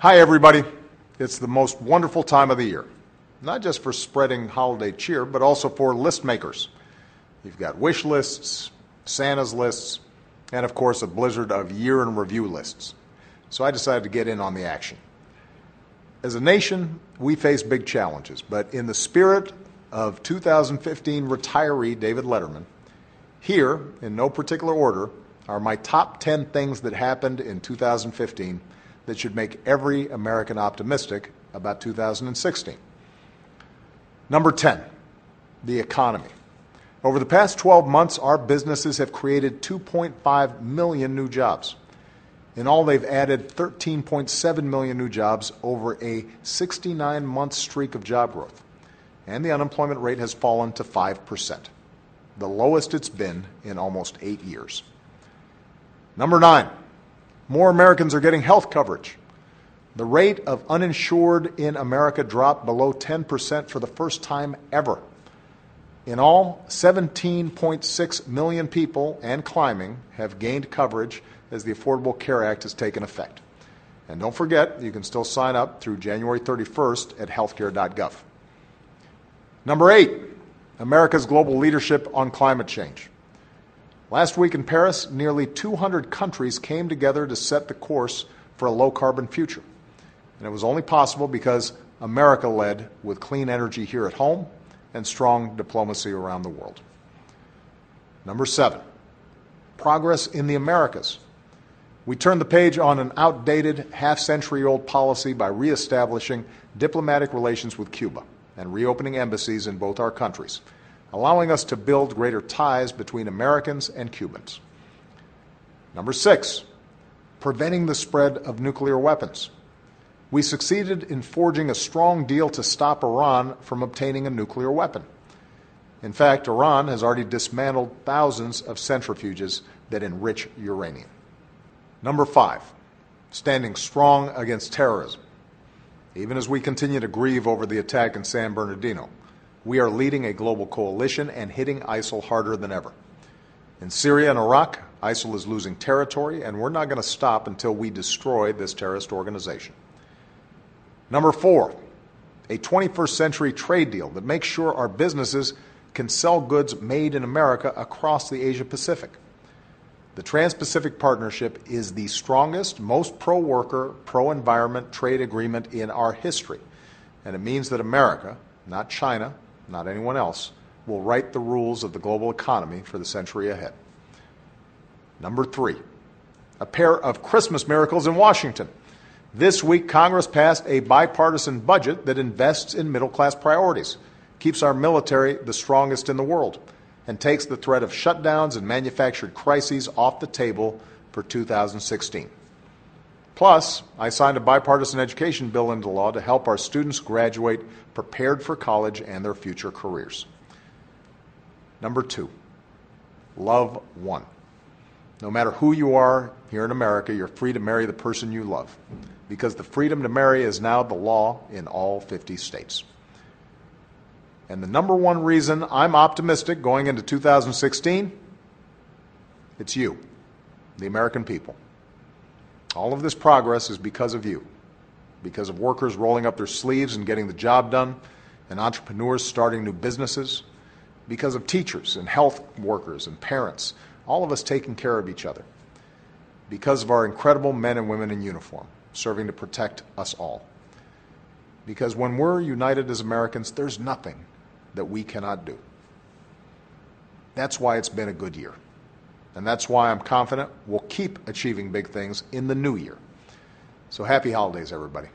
Hi, everybody. It's the most wonderful time of the year, not just for spreading holiday cheer, but also for list makers. You've got wish lists, Santa's lists, and of course, a blizzard of year in review lists. So I decided to get in on the action. As a nation, we face big challenges, but in the spirit of 2015 retiree David Letterman, here, in no particular order, are my top 10 things that happened in 2015 that should make every American optimistic about 2016. Number 10, the economy. Over the past 12 months, our businesses have created 2.5 million new jobs. In all, they've added 13.7 million new jobs over a 69 month streak of job growth. And the unemployment rate has fallen to 5%, the lowest it's been in almost eight years. Number nine, more Americans are getting health coverage. The rate of uninsured in America dropped below 10% for the first time ever. In all, 17.6 million people and climbing have gained coverage as the Affordable Care Act has taken effect. And don't forget, you can still sign up through January 31st at healthcare.gov. Number eight, America's global leadership on climate change. Last week in Paris, nearly 200 countries came together to set the course for a low carbon future. And it was only possible because America led with clean energy here at home and strong diplomacy around the world. Number seven, progress in the Americas. We turned the page on an outdated, half century old policy by reestablishing diplomatic relations with Cuba and reopening embassies in both our countries allowing us to build greater ties between Americans and Cubans. Number six, preventing the spread of nuclear weapons. We succeeded in forging a strong deal to stop Iran from obtaining a nuclear weapon. In fact, Iran has already dismantled thousands of centrifuges that enrich uranium. Number five, standing strong against terrorism. Even as we continue to grieve over the attack in San Bernardino, we are leading a global coalition and hitting ISIL harder than ever. In Syria and Iraq, ISIL is losing territory, and we're not going to stop until we destroy this terrorist organization. Number four, a 21st century trade deal that makes sure our businesses can sell goods made in America across the Asia Pacific. The Trans Pacific Partnership is the strongest, most pro worker, pro environment trade agreement in our history. And it means that America, not China, not anyone else, will write the rules of the global economy for the century ahead. Number three, a pair of Christmas miracles in Washington. This week, Congress passed a bipartisan budget that invests in middle class priorities, keeps our military the strongest in the world, and takes the threat of shutdowns and manufactured crises off the table for 2016. Plus, I signed a bipartisan education bill into law to help our students graduate prepared for college and their future careers. Number two, love won. No matter who you are here in America, you're free to marry the person you love because the freedom to marry is now the law in all 50 states. And the number one reason I'm optimistic going into 2016 it's you, the American people. All of this progress is because of you, because of workers rolling up their sleeves and getting the job done, and entrepreneurs starting new businesses, because of teachers and health workers and parents, all of us taking care of each other, because of our incredible men and women in uniform serving to protect us all. Because when we're united as Americans, there's nothing that we cannot do. That's why it's been a good year. And that's why I'm confident we'll keep achieving big things in the new year. So happy holidays, everybody.